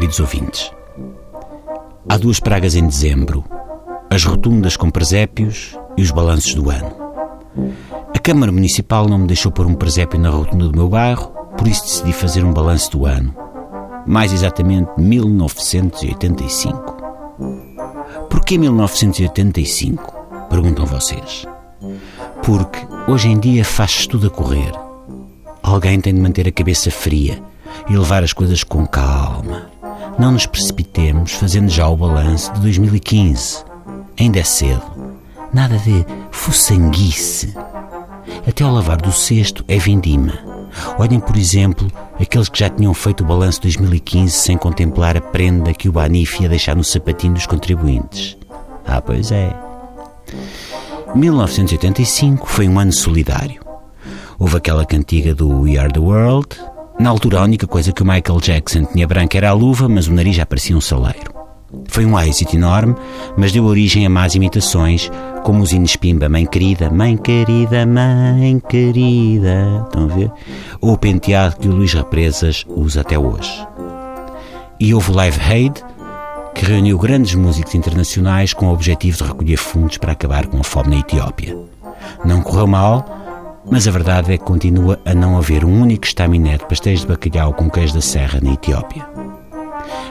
queridos ouvintes. Há duas pragas em dezembro: as rotundas com presépios e os balanços do ano. A Câmara Municipal não me deixou pôr um presépio na rotunda do meu bairro, por isso decidi fazer um balanço do ano. Mais exatamente 1985. Porquê 1985? Perguntam vocês. Porque hoje em dia faz-se tudo a correr. Alguém tem de manter a cabeça fria e levar as coisas com calma. Não nos precipitemos fazendo já o balanço de 2015. Ainda é cedo. Nada de fuçanguice. Até ao lavar do cesto é vindima. Olhem, por exemplo, aqueles que já tinham feito o balanço de 2015 sem contemplar a prenda que o Banif ia deixar no sapatinho dos contribuintes. Ah, pois é. 1985 foi um ano solidário. Houve aquela cantiga do We Are the World, na altura, a única coisa que o Michael Jackson tinha branca era a luva, mas o nariz já parecia um saleiro. Foi um êxito enorme, mas deu origem a más imitações, como os hinos Pimba, Mãe Querida, Mãe Querida, Mãe Querida, estão a ver? Ou o penteado que o Luís Represas usa até hoje. E houve o Live Aid, que reuniu grandes músicos internacionais com o objetivo de recolher fundos para acabar com a fome na Etiópia. Não correu mal, mas a verdade é que continua a não haver um único estaminé de pastéis de bacalhau com queijo da serra na Etiópia.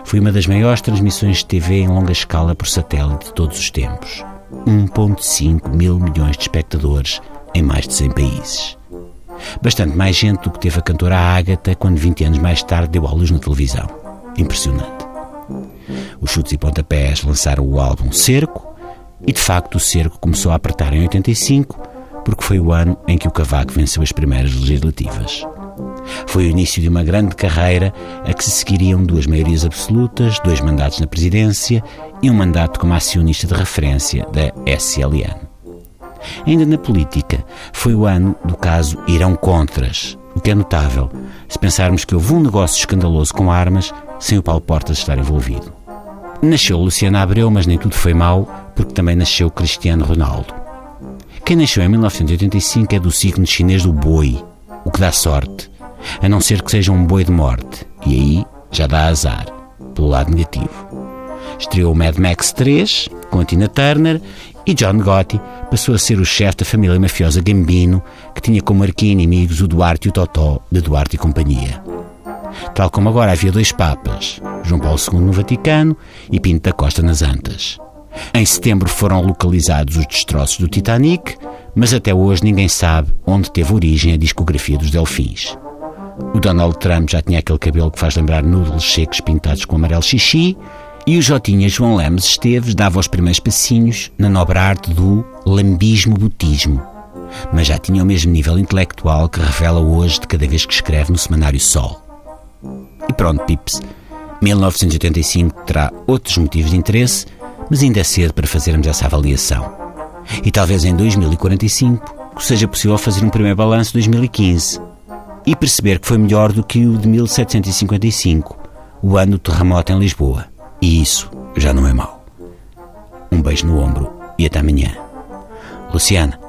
Foi uma das maiores transmissões de TV em longa escala por satélite de todos os tempos. 1,5 mil milhões de espectadores em mais de 100 países. Bastante mais gente do que teve a cantora Ágata quando 20 anos mais tarde deu à luz na televisão. Impressionante. Os Chutes e Pontapés lançaram o álbum Cerco e, de facto, o Cerco começou a apertar em 85 porque foi o ano em que o Cavaco venceu as primeiras legislativas. Foi o início de uma grande carreira a que se seguiriam duas maiorias absolutas, dois mandatos na presidência e um mandato como acionista de referência da SLN. Ainda na política, foi o ano do caso Irão Contras, o que é notável se pensarmos que houve um negócio escandaloso com armas sem o Paulo Portas estar envolvido. Nasceu Luciano Abreu, mas nem tudo foi mau, porque também nasceu Cristiano Ronaldo. Quem nasceu em 1985 é do signo chinês do boi, o que dá sorte, a não ser que seja um boi de morte, e aí já dá azar, pelo lado negativo. Estreou Mad Max 3, com a Tina Turner, e John Gotti passou a ser o chefe da família mafiosa Gambino, que tinha como arqui-inimigos o Duarte e o Totó, de Duarte e companhia. Tal como agora havia dois papas, João Paulo II no Vaticano e Pinto da Costa nas Antas. Em setembro foram localizados os destroços do Titanic, mas até hoje ninguém sabe onde teve origem a discografia dos Delfins. O Donald Trump já tinha aquele cabelo que faz lembrar noodles secos pintados com amarelo xixi, e o Jotinha João Lemes Esteves dava os primeiros passinhos na nobre arte do lambismo-botismo, mas já tinha o mesmo nível intelectual que revela hoje de cada vez que escreve no semanário Sol. E pronto, pips, 1985 terá outros motivos de interesse, mas ainda é cedo para fazermos essa avaliação. E talvez em 2045 seja possível fazer um primeiro balanço de 2015 e perceber que foi melhor do que o de 1755, o ano do terremoto em Lisboa. E isso já não é mau. Um beijo no ombro e até amanhã. Luciana,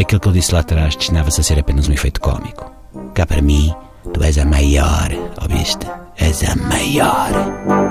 aquilo que eu disse lá atrás destinava-se a ser apenas um efeito cómico. Cá para mim, tu és a maior, ouviste? És a maior.